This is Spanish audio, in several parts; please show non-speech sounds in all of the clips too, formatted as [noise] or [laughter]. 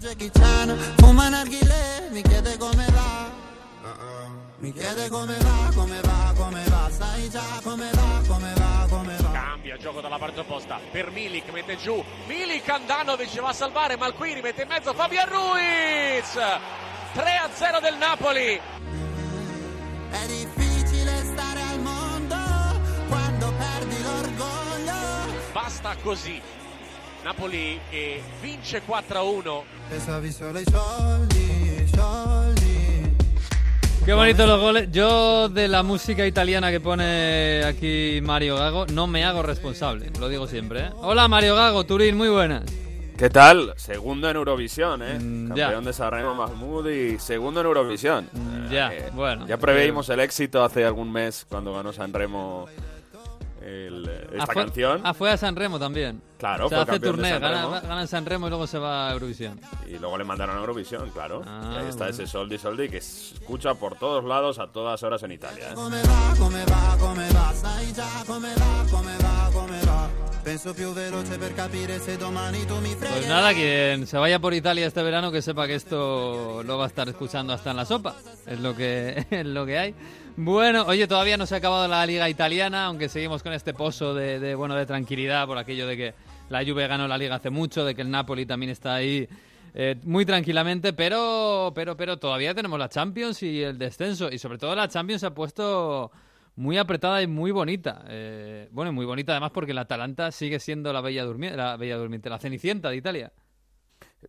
Jackie Chan fuma narghile, mi chiede come va. Mi chiede come va, come va, come va, sai già come va, come va, come va. Cambia gioco dalla parte opposta per Milik, mette giù Milik Andanovic va a salvare Malquini, mette in mezzo Fabian Ruiz 3 a 0 del Napoli È difficile stare al mondo quando perdi l'orgoglio. basta così Napoli che vince 4 a 1 Pensavi solo ai soldi, soldi. Qué bonitos los goles. Yo de la música italiana que pone aquí Mario Gago no me hago responsable, lo digo siempre. ¿eh? Hola Mario Gago, Turín, muy buenas. ¿Qué tal? Segundo en Eurovisión, ¿eh? Mm, ya. Campeón de Sanremo Mahmoud y segundo en Eurovisión. Mm, ya, Eh, bueno. Ya preveímos el éxito hace algún mes cuando ganó Sanremo el- esta Ah, fue- canción. Ah, fue a San Remo también. Claro, o sea, fue hace San gana, en San Remo y luego se va a Eurovisión. Y luego le mandaron a Eurovisión, claro. Ah, y ahí está bueno. ese Soldi Soldi que se escucha por todos lados a todas horas en Italia. ¿eh? Pues nada, quien se vaya por Italia este verano que sepa que esto lo va a estar escuchando hasta en la sopa. Es lo que, [laughs] es lo que hay. Bueno, oye, todavía no se ha acabado la liga italiana, aunque seguimos con este pozo de, de, bueno de tranquilidad por aquello de que la Juve ganó la liga hace mucho, de que el Napoli también está ahí eh, muy tranquilamente, pero, pero, pero todavía tenemos la Champions y el descenso y sobre todo la Champions se ha puesto muy apretada y muy bonita. Eh, bueno, muy bonita además porque el Atalanta sigue siendo la bella, durmi- la bella durmiente, la cenicienta de Italia.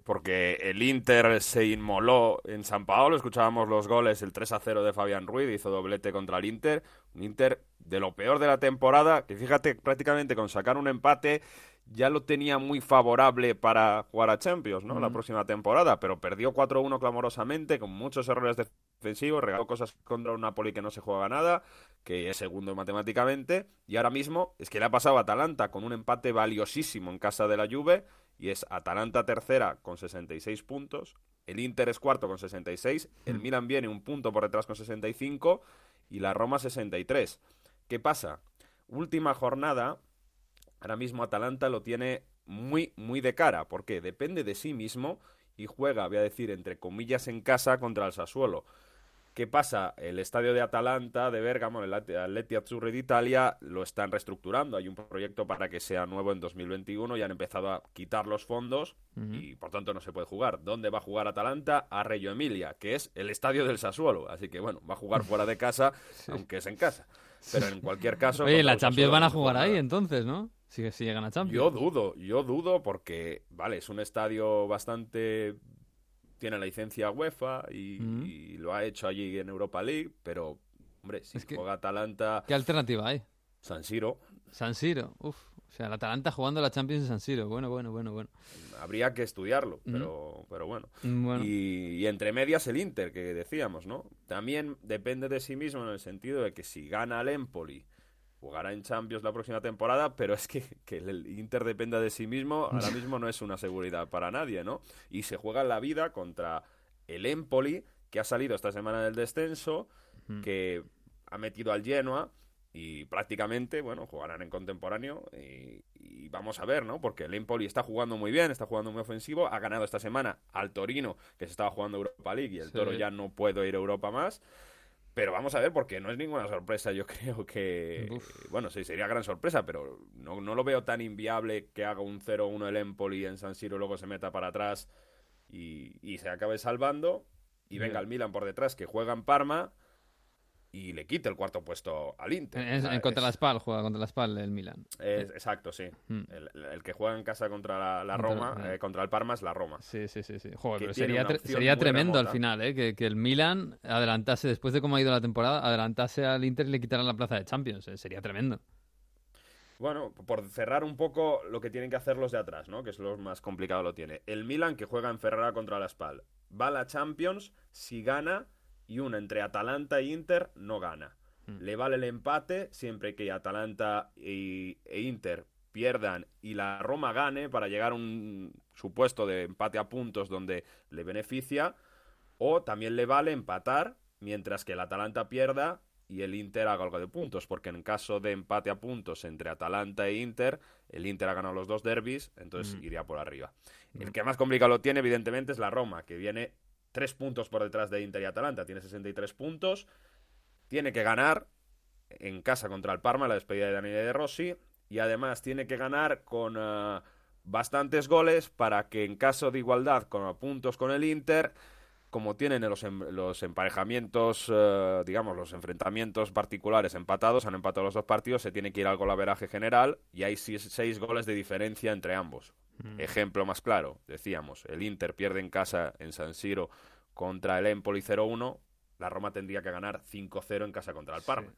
porque el Inter se inmoló en San Paolo, escuchábamos los goles, el 3 a 0 de Fabián Ruiz, hizo doblete contra el Inter, un Inter de lo peor de la temporada, que fíjate, prácticamente con sacar un empate ya lo tenía muy favorable para jugar a Champions, ¿no? La próxima temporada, pero perdió 4-1 clamorosamente, con muchos errores defensivos, regaló cosas contra un Napoli que no se juega nada, que es segundo matemáticamente, y ahora mismo es que le ha pasado a Atalanta con un empate valiosísimo en casa de la Juve, y es Atalanta tercera con 66 puntos, el Inter es cuarto con 66, el Milan viene un punto por detrás con 65 y la Roma 63. ¿Qué pasa? Última jornada, ahora mismo Atalanta lo tiene muy, muy de cara, porque depende de sí mismo y juega, voy a decir, entre comillas en casa contra el Sassuolo. ¿Qué pasa? El estadio de Atalanta, de Bergamo, el At- Atleti Azzurri de Italia, lo están reestructurando. Hay un proyecto para que sea nuevo en 2021 y han empezado a quitar los fondos y por tanto no se puede jugar. ¿Dónde va a jugar Atalanta? A Reggio Emilia, que es el estadio del Sassuolo. Así que bueno, va a jugar fuera de casa, [laughs] aunque es en casa. Pero en cualquier caso... Oye, la Champions Sassuolo van a jugar ahí nada. entonces, ¿no? Si, si llegan a Champions. Yo dudo, yo dudo porque, vale, es un estadio bastante... Tiene la licencia UEFA y, Mm. y lo ha hecho allí en Europa League, pero, hombre, si Es que- juega Atalanta, ¿Qué alternativa hay? San Siro, San Siro. Uf. O sea, el Atalanta jugando la Champions en San Siro. Bueno, bueno, bueno, bueno. habría que estudiarlo, pero, pero bueno. Mm, bueno. Y, y entre medias el Inter, que decíamos, ¿no? También depende de sí mismo en el sentido de que si gana el Empoli, jugará en Champions la próxima temporada, pero es que, que el Inter dependa de sí mismo, ahora [laughs] mismo no es una seguridad para nadie, ¿no? Y se juega la vida contra el Empoli, que ha salido esta semana del descenso, que ha metido al Genoa y prácticamente, bueno, jugarán en contemporáneo y, y vamos a ver, ¿no? Porque el Empoli está jugando muy bien, está jugando muy ofensivo, ha ganado esta semana al Torino, que se estaba jugando Europa League y el Sí. Toro ya no puede ir a Europa más. Pero vamos a ver, porque no es ninguna sorpresa, yo [laughs] creo que... Uf. Bueno, sí, sería gran sorpresa, pero no, no lo veo tan inviable que haga un 0-1 el Empoli en San Siro, luego se meta para atrás y, y se acabe salvando. Y venga el Milan por detrás, que juega en Parma y le quite el cuarto puesto al Inter. En, en- O sea, en contra es- la Spal, juega contra la Spal el Milan. es- exacto, sí. Mm. El, el que juega en casa contra la, la Contra- Roma, eh. eh, contra el Parma es la Roma. Sí, sí, sí. sí. Joder, pero sería, tre- sería tremendo al final, ¿eh? Que, que el Milan adelantase, después de cómo ha ido la temporada, adelantase al Inter y le quitaran la plaza de Champions. eh, Sería tremendo. Bueno, por cerrar un poco lo que tienen que hacer los de atrás, ¿no? Que es lo más complicado lo tiene. El Milan que juega en Ferrara contra la Spal. Va a la Champions si gana y una entre Atalanta e Inter no gana. Le vale el empate siempre que Atalanta e Inter pierdan y la Roma gane para llegar a un supuesto de empate a puntos donde le beneficia. O también le vale empatar mientras que el Atalanta pierda y el Inter haga algo de puntos, porque en caso de empate a puntos entre Atalanta e Inter, el Inter ha ganado los dos derbis, entonces Mm. iría por arriba. El que más complicado lo tiene, evidentemente, es la Roma, que viene tres puntos por detrás de Inter y Atalanta, tiene 63 puntos, tiene que ganar en casa contra el Parma, la despedida de Daniele De Rossi, y además tiene que ganar con eh, bastantes goles para que en caso de igualdad con puntos con el Inter, como tienen los, em- los emparejamientos, eh, digamos, los enfrentamientos particulares empatados, han empatado los dos partidos, se tiene que ir al golaveraje general y hay seis, seis goles de diferencia entre ambos. Ejemplo más claro, decíamos, el Inter pierde en casa en San Siro contra el Empoli 0-1, la Roma tendría que ganar 5-0 en casa contra el Parma.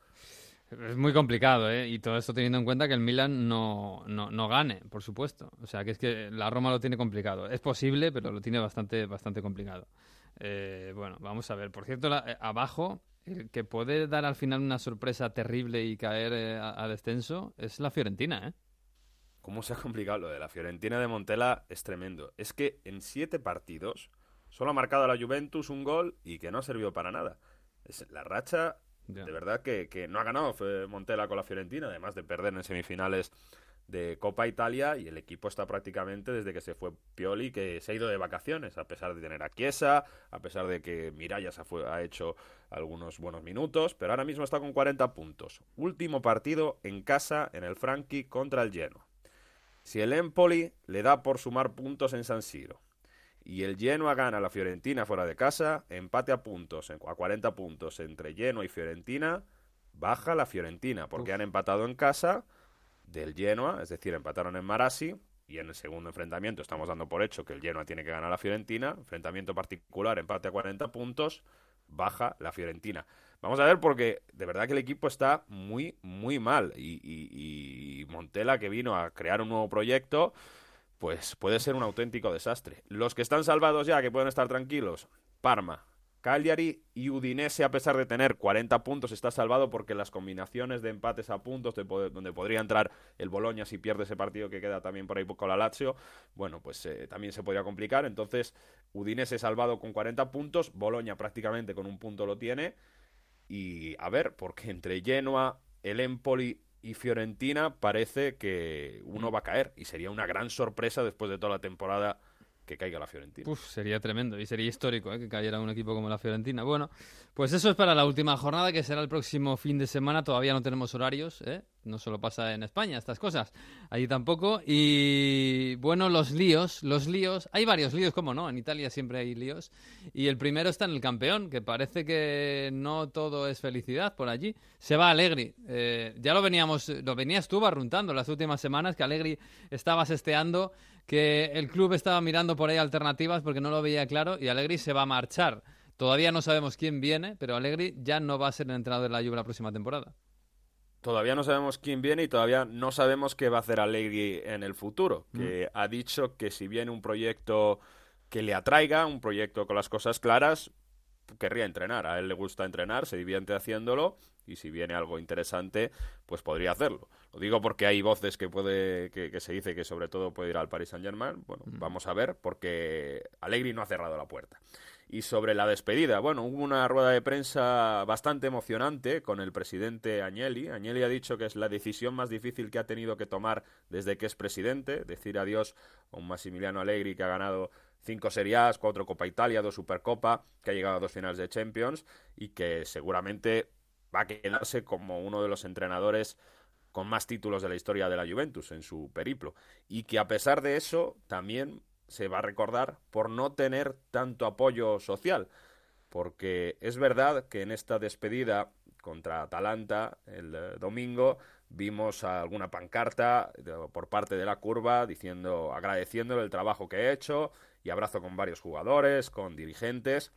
Es muy complicado, ¿eh? Y todo esto teniendo en cuenta que el Milan no, no, no gane, por supuesto. O sea, que es que la Roma lo tiene complicado. Es posible, pero lo tiene bastante, bastante complicado. Eh, bueno, vamos a ver. Por cierto, la- eh, abajo, el que puede dar al final una sorpresa terrible y caer eh, a, a descenso es la Fiorentina, ¿eh? Cómo se ha complicado lo de la Fiorentina de Montella es tremendo. Es que en siete partidos solo ha marcado a la Juventus un gol y que no ha servido para nada. Es la racha, de verdad, que, que no ha ganado fue Montella con la Fiorentina, además de perder en semifinales de Copa Italia y el equipo está prácticamente desde que se fue Pioli que se ha ido de vacaciones a pesar de tener a Chiesa, a pesar de que Mirallas ha hecho algunos buenos minutos, pero ahora mismo está con 40 puntos. Último partido en casa en el Franchi contra el Genoa. Si el Empoli le da por sumar puntos en San Siro y el Genoa gana a la Fiorentina fuera de casa, empate a puntos, a 40 puntos entre Genoa y Fiorentina, baja la Fiorentina porque Uf. han empatado en casa del Genoa, es decir, empataron en Marassi y en el segundo enfrentamiento estamos dando por hecho que el Genoa tiene que ganar a la Fiorentina, enfrentamiento particular, empate a 40 puntos, baja la Fiorentina. Vamos a ver porque de verdad que el equipo está muy, muy mal y, y- Montella que vino a crear un nuevo proyecto, pues puede ser un auténtico desastre. Los que están salvados ya, que pueden estar tranquilos, Parma, Cagliari y Udinese, a pesar de tener 40 puntos, está salvado porque las combinaciones de empates a puntos, donde podría entrar el Boloña si pierde ese partido que queda también por ahí con la Lazio, bueno, pues eh, también se podría complicar. Entonces, Udinese salvado con 40 puntos, Boloña prácticamente con un punto lo tiene. Y a ver, porque entre Genoa, el Empoli y Fiorentina parece que uno va a caer y sería una gran sorpresa después de toda la temporada que caiga la Fiorentina. Uf, sería tremendo y sería histórico ¿eh? que cayera un equipo como la Fiorentina. Bueno, pues eso es para la última jornada que será el próximo fin de semana. Todavía no tenemos horarios, ¿eh? no solo pasa en España estas cosas, allí tampoco. Y bueno, los líos, los líos, hay varios líos, ¿cómo no? En Italia siempre hay líos. Y el primero está en el campeón, que parece que no todo es felicidad por allí. Se va Allegri. Eh, ya lo veníamos, lo venías tú barruntando las últimas semanas que Allegri estaba sesteando que el club estaba mirando por ahí alternativas porque no lo veía claro y Allegri se va a marchar. Todavía no sabemos quién viene, pero Allegri ya no va a ser el entrenador de la Juve la próxima temporada. Todavía no sabemos quién viene y todavía no sabemos qué va a hacer Allegri en el futuro. Que ha dicho que si viene un proyecto que le atraiga, un proyecto con las cosas claras, querría entrenar. A él le gusta entrenar, se divierte haciéndolo y si viene algo interesante, pues podría hacerlo. Lo digo porque hay voces que puede que, que se dice que sobre todo puede ir al Paris Saint Germain. Bueno, vamos a ver porque Allegri no ha cerrado la puerta. Y sobre la despedida, bueno, hubo una rueda de prensa bastante emocionante con el presidente Agnelli. Agnelli ha dicho que es la decisión más difícil que ha tenido que tomar desde que es presidente, decir adiós a un Massimiliano Allegri que ha ganado cinco Serie cuatro Copa Italia, dos Supercopa, que ha llegado a dos finales de Champions y que seguramente va a quedarse como uno de los entrenadores con más títulos de la historia de la Juventus en su periplo. Y que a pesar de eso también se va a recordar por no tener tanto apoyo social. Porque es verdad que en esta despedida contra Atalanta el eh, domingo vimos alguna pancarta por parte de la curva diciendo agradeciéndole el trabajo que he hecho y abrazo con varios jugadores, con dirigentes.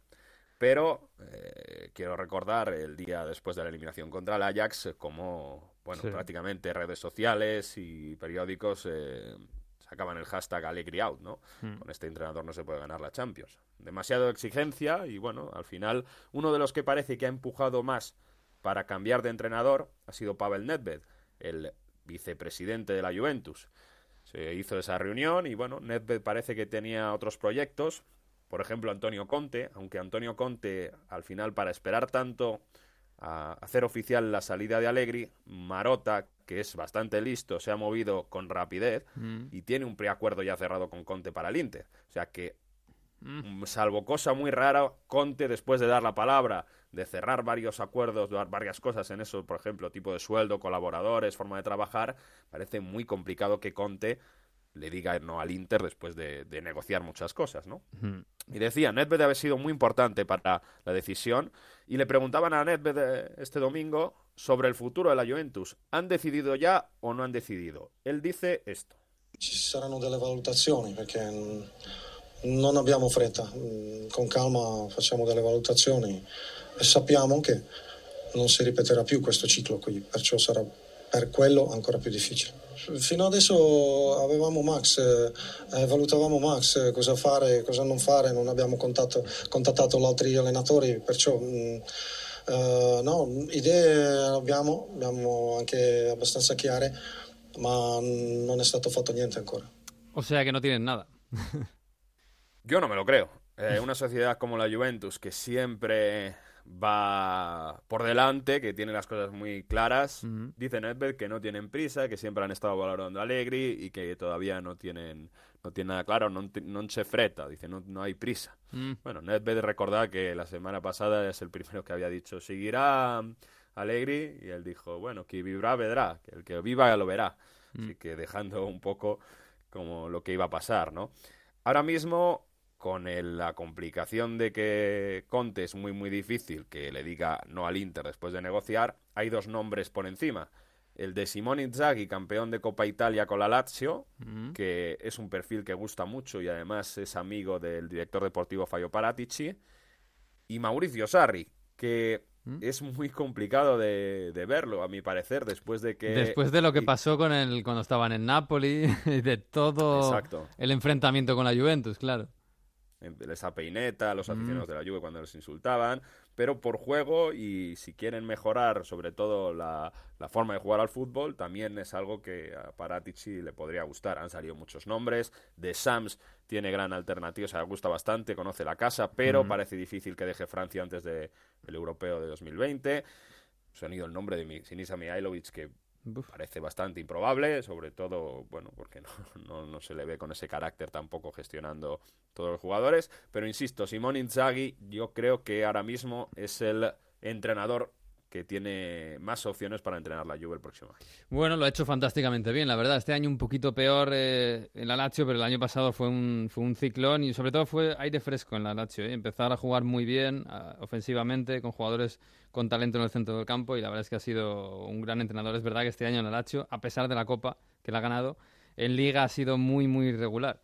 Pero eh, quiero recordar el día después de la eliminación contra el Ajax, eh, como bueno, Sí. prácticamente redes sociales y periódicos eh, sacaban el hashtag Allegri out, ¿no? Mm. Con este entrenador no se puede ganar la Champions. Demasiado exigencia y bueno, al final uno de los que parece que ha empujado más para cambiar de entrenador ha sido Pavel Nedved, el vicepresidente de la Juventus. Se hizo esa reunión y bueno, Nedved parece que tenía otros proyectos, por ejemplo Antonio Conte, aunque Antonio Conte al final para esperar tanto a hacer oficial la salida de Allegri, Marota, que es bastante listo, se ha movido con rapidez Mm. y tiene un preacuerdo ya cerrado con Conte para el Inter. O sea que. Mm, salvo cosa muy rara, Conte, después de dar la palabra, de cerrar varios acuerdos, dar varias cosas en eso, por ejemplo, tipo de sueldo, colaboradores, forma de trabajar, parece muy complicado que Conte le diga no al Inter después de, de negociar muchas cosas, ¿no? Mm. Y decía, Nedved ha sido muy importante para la decisión y le preguntaban a Nedved eh, este domingo sobre el futuro de la Juventus. ¿Han decidido ya o no han decidido? Él dice esto. Ci saranno delle valutazioni perché mm, non abbiamo fretta, Mm, con calma facciamo delle valutazioni e sappiamo che non si ripeterà più questo ciclo qui, perciò sarà per quello ancora più difficile. Fino adesso avevamo Max, eh, eh, valutavamo Max, eh, cosa fare, cosa non fare, non abbiamo contatto- contattato gli altri allenatori, perciò mm, eh, no, idee abbiamo, abbiamo anche abbastanza chiare, ma non è stato fatto niente ancora. O sea que no tienen nada. [laughs] Yo no me lo creo. Eh, una sociedad como la Juventus, que siempre va por delante, que tiene las cosas muy claras, Ujú. dice Nedved que no tienen prisa, que siempre han estado valorando a Allegri y que todavía no tienen, no tienen nada claro, no, no se freta, dice, no, no hay prisa. Mm. Bueno, Nedved recordad que la semana pasada es el primero que había dicho, seguirá Allegri, y él dijo, bueno, que vivirá, vedrá, que el que viva lo verá. Así que dejando un poco como lo que iba a pasar, ¿no? Ahora mismo, con el- la complicación de que Conte es muy, muy difícil que le diga no al Inter después de negociar, hay dos nombres por encima. El de Simone Inzaghi, campeón de Copa Italia con la Lazio, que es un perfil que gusta mucho y además es amigo del director deportivo Fabio Paratici, y Mauricio Sarri, que ¿Mm? es muy complicado de, de verlo, a mi parecer, después de que... Después de lo que pasó con el cuando estaban en Napoli y [laughs] de todo Exacto. el enfrentamiento con la Juventus, claro. Esa peineta, los Mm. aficionados de la Juve cuando les insultaban, pero por juego y si quieren mejorar sobre todo la, la forma de jugar al fútbol, también es algo que a Paratici le podría gustar. Han salido muchos nombres, de Sams tiene gran alternativa, o sea, le gusta bastante, conoce la casa, pero Mm. parece difícil que deje Francia antes del europeo de 2020. Se han ido el nombre de mi, Sinisa Mihailovic, que Parece bastante improbable, sobre todo, bueno, porque no, [laughs] no, no se le ve con ese carácter tampoco gestionando todos los jugadores. Pero insisto, Simón Inzaghi yo creo que ahora mismo es el entrenador que tiene más opciones para entrenar la Juve el próximo año. Bueno, lo ha hecho fantásticamente bien, la verdad. Este año un poquito peor eh, en la Lazio, pero el año pasado fue un, fue un ciclón y sobre todo fue aire fresco en la Lazio. ¿eh? Empezar a jugar muy bien ah, ofensivamente, con jugadores con talento en el centro del campo y la verdad es que ha sido un gran entrenador. Es verdad que este año en la Lazio, a pesar de la Copa que la ha ganado, en Liga ha sido muy, muy irregular.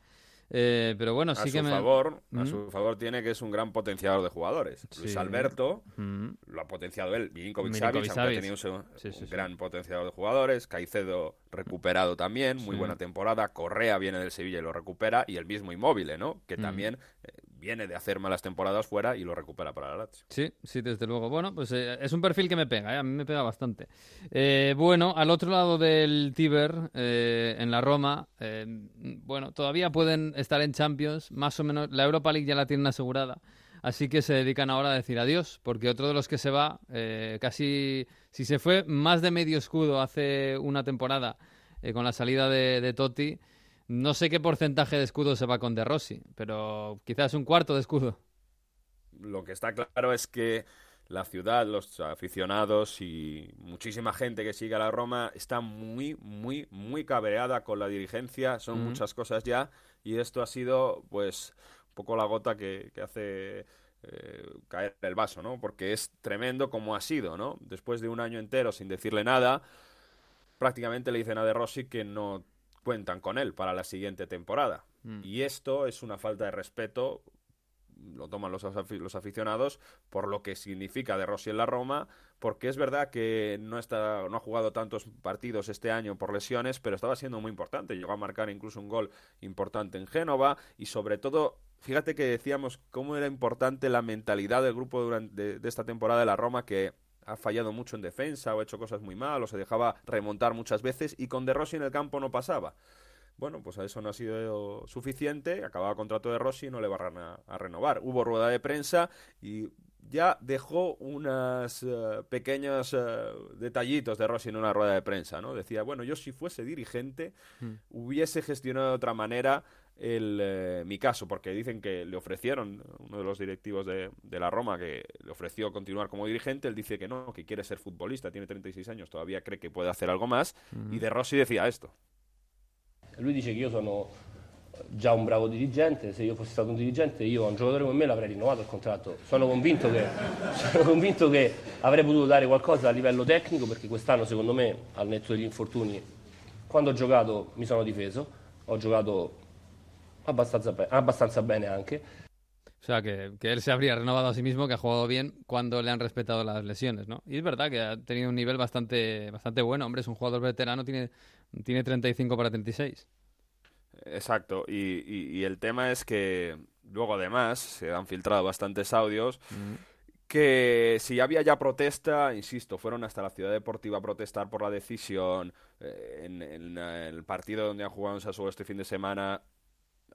Eh, pero bueno, A sí su que me... favor, a Mm. su favor tiene que es un gran potenciador de jugadores. Luis. Alberto Mm. lo ha potenciado él. Milinkovic Savic, aunque ha tenido un, seg- Sí, sí, un sí. gran potenciador de jugadores. Caicedo recuperado también, muy buena temporada. Correa viene del Sevilla y lo recupera. Y el mismo Inmóvil, ¿no? Que Mm. también eh, viene de hacer malas temporadas fuera y lo recupera para la Lazio. Sí, sí, desde luego. Bueno, pues eh, es un perfil que me pega, ¿eh? a mí me pega bastante. Eh, bueno, al otro lado del Tíber, eh, en la Roma, bueno, todavía pueden estar en Champions, más o menos. La Europa League ya la tienen asegurada, así que se dedican ahora a decir adiós, porque otro de los que se va, casi, si se fue más de medio escudo hace una temporada con la salida de, de Totti, no sé qué porcentaje de escudo se va con De Rossi, pero quizás un cuarto de escudo. Lo que está claro es que la ciudad, los aficionados y muchísima gente que sigue a la Roma está muy, muy, muy cabreada con la dirigencia. Son muchas cosas ya y esto ha sido, pues, un poco la gota que, que hace eh, caer el vaso, ¿no? Porque es tremendo como ha sido, ¿no? Después de un año entero sin decirle nada, prácticamente le dicen a De Rossi que no cuentan con él para la siguiente temporada. Mm. Y esto es una falta de respeto lo toman los, los aficionados por lo que significa de Rossi en la Roma, porque es verdad que no está no ha jugado tantos partidos este año por lesiones, pero estaba siendo muy importante. Llegó a marcar incluso un gol importante en Génova y sobre todo, fíjate que decíamos cómo era importante la mentalidad del grupo durante de, de esta temporada de la Roma que ha fallado mucho en defensa o ha hecho cosas muy mal o se dejaba remontar muchas veces y con De Rossi en el campo no pasaba. Bueno, pues a eso no ha sido suficiente. Acababa contrato de Rossi y no le van a, a renovar. Hubo rueda de prensa y ya dejó unos eh, pequeños eh, detallitos de Rossi en una rueda de prensa, ¿no? Decía, bueno, yo si fuese dirigente Hmm. hubiese gestionado de otra manera el, eh, mi caso, porque dicen que le ofrecieron, uno de los directivos de, de la Roma, que le ofreció continuar como dirigente, él dice que no, que quiere ser futbolista, tiene 36 años, todavía cree que puede hacer algo más, y de Rossi decía esto. Lui dice che io sono già un bravo dirigente, se io fossi stato un dirigente io a un giocatore come me l'avrei rinnovato il contratto. Sono convinto che, [laughs] sono convinto che avrei potuto dare qualcosa a livello tecnico perché quest'anno secondo me, al netto degli infortuni, quando ho giocato mi sono difeso, ho giocato abbastanza, be- abbastanza bene anche. O sea, que, que él se habría renovado a sí mismo, que ha jugado bien cuando le han respetado las lesiones, ¿no? Y es verdad que ha tenido un nivel bastante, bastante bueno. Hombre, es un jugador veterano, tiene, tiene 35 para 36. Exacto, y, y- y el tema es que luego además se han filtrado bastantes audios que si había ya protesta, insisto, fueron hasta la ciudad deportiva a protestar por la decisión, eh, en, en, el partido donde han jugado en Sassuolo este fin de semana,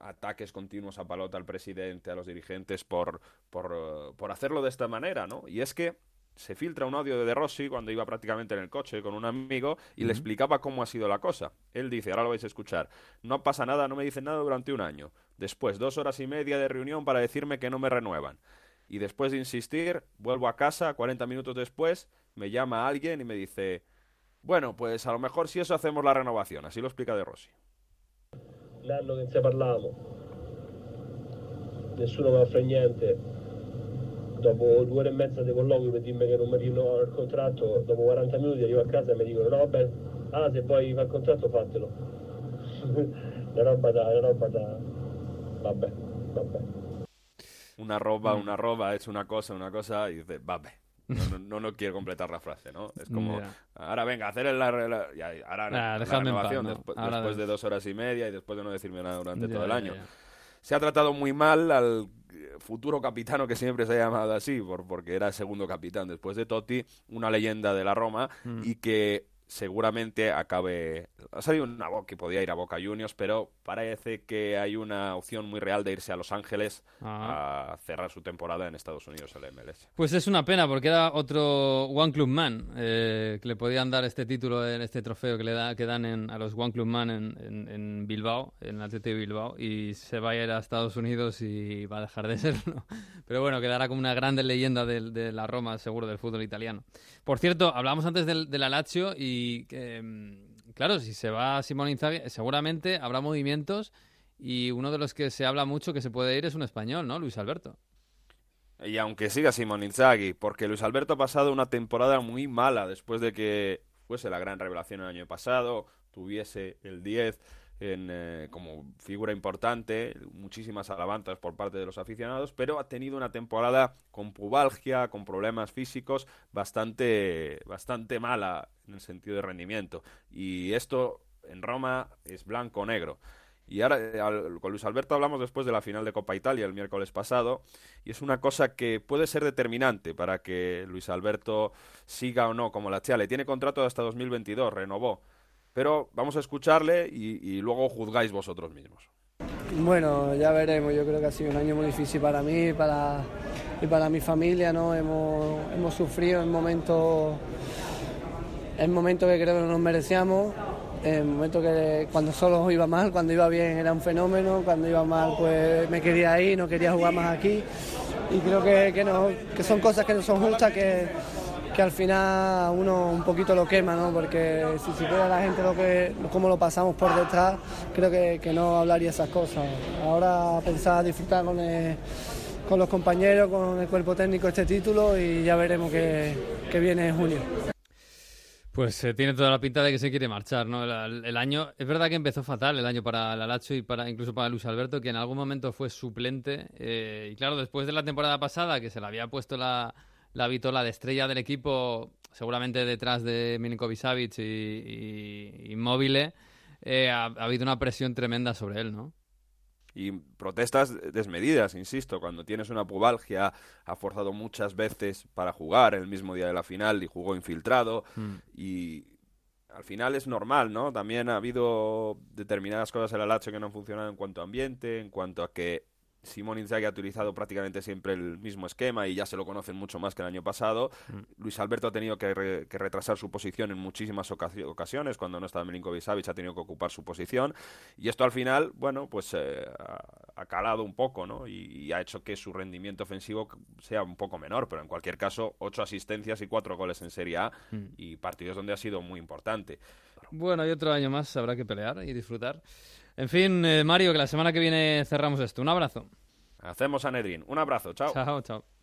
ataques continuos a Palota, al presidente, a los dirigentes, por, por, eh, por hacerlo de esta manera, ¿no? Y es que se filtra un audio de De Rossi cuando iba prácticamente en el coche con un amigo y le explicaba cómo ha sido la cosa. Él dice, ahora lo vais a escuchar, no pasa nada, no me dicen nada durante un año. Después, dos horas y media de reunión para decirme que no me renuevan. Y después de insistir, vuelvo a casa, 40 minutos después, me llama alguien y me dice, bueno, pues a lo mejor si eso hacemos la renovación. Así lo explica De Rossi. L'anno che se parlavamo, nessuno mi offre niente. Dopo due ore e mezza di colloquio per dirmi che non mi rinnovano il contratto, dopo 40 minuti arrivo a casa e mi dicono no vabbè, ah se vuoi fare il contratto fatelo. [laughs] la roba da, la roba da, vabbè, vabbè. Una roba, una roba, es una cosa, una cosa, y dice, vabe. No, no, no, quiero completar la frase, ¿no? Es como, ahora venga, hacer el, la, la- ya, ahora Ah, la renovación ¿no? después, Ahora después de- dos horas y media y después de no decirme nada durante todo el año. Se ha tratado muy mal al eh, futuro capitano que siempre se ha llamado así, por, porque era el segundo capitán después de Totti, una leyenda de la Roma Mm. y que seguramente acabe... Ha salido una voz que podía ir a Boca Juniors, pero parece que hay una opción muy real de irse a Los Ángeles Ah. a cerrar su temporada en Estados Unidos, el MLS. Pues es una pena, porque era otro One Club Man, eh, que le podían dar este título, en este trofeo que le da, que dan en- a los One Club Man en, en- en Bilbao, en Atlético de Bilbao, y se va a ir a Estados Unidos y va a dejar de [laughs] serlo. Pero bueno, quedará como una grande leyenda de, la Roma, seguro, del fútbol italiano. Por cierto, hablábamos antes del, de la Lazio y, mm, claro, si se va Simón Inzaghi, seguramente habrá movimientos y uno de los que se habla mucho que se puede ir es un español, ¿no? Luis Alberto. Y aunque siga Simón Inzaghi, porque Luis Alberto ha pasado una temporada muy mala después de que fuese la gran revelación el año pasado, tuviese el 10 en, eh, como figura importante, muchísimas alabanzas por parte de los aficionados, pero ha tenido una temporada con pubalgia, con problemas físicos, bastante, bastante mala en el sentido de rendimiento. Y esto en Roma es blanco-negro. Y ahora con Luis Alberto hablamos después de la final de Copa Italia el miércoles pasado y es una cosa que puede ser determinante para que Luis Alberto siga o no como la Chiale. Tiene contrato hasta 2022, renovó. Pero vamos a escucharle y, y luego juzgáis vosotros mismos. Bueno, ya veremos. Yo creo que ha sido un año muy difícil para mí para, y para mi familia. ¿no? Hemos, hemos sufrido en momentos, en momentos que creo que no nos merecíamos. En momentos que cuando solo iba mal, cuando iba bien era un fenómeno, cuando iba mal pues me quería ir, no quería jugar más aquí. Y creo que, que, no- que son cosas que no son justas, que, que al final uno un poquito lo quema, ¿no? Porque si supiera la gente lo que, cómo lo pasamos por detrás, creo que, no hablaría esas cosas. Ahora pensar disfrutar con, con los compañeros, con el cuerpo técnico este título y ya veremos qué qué viene en junio. Pues eh, tiene toda la pinta de que se quiere marchar, ¿no? El, año, es verdad que empezó fatal el año para la Lazio y para incluso para Luis Alberto, que en algún momento fue suplente. eh, y claro, después de la temporada pasada, que se le había puesto la, la vitola de estrella del equipo, seguramente detrás de Milinkovic Savic y, Mobile, eh, ha, ha habido una presión tremenda sobre él, ¿no? Y protestas desmedidas, insisto, cuando tienes una pubalgia, ha forzado muchas veces para jugar el mismo día de la final y jugó infiltrado. Y al final es normal, ¿no? También ha habido determinadas cosas en la Lazio que no han funcionado en cuanto a ambiente, en cuanto a que Simón Inzaghi ha utilizado prácticamente siempre el mismo esquema y ya se lo conocen mucho más que el año pasado. Mm. Luis Alberto ha tenido que, re- que retrasar su posición en muchísimas ocasi- ocasiones. Cuando no estaba Milinkovic Savic ha tenido que ocupar su posición. Y esto al final, bueno, pues eh, ha, ha calado un poco, ¿no? Y, y ha hecho que su rendimiento ofensivo sea un poco menor. Pero en cualquier caso, ocho asistencias y cuatro goles en Serie A Mm. y partidos donde ha sido muy importante. Bueno, y otro año más habrá que pelear y disfrutar. En fin, eh, Mario, que la semana que viene cerramos esto. Un abrazo. Hacemos a Nedrin. Un abrazo, chao. Chao, chao.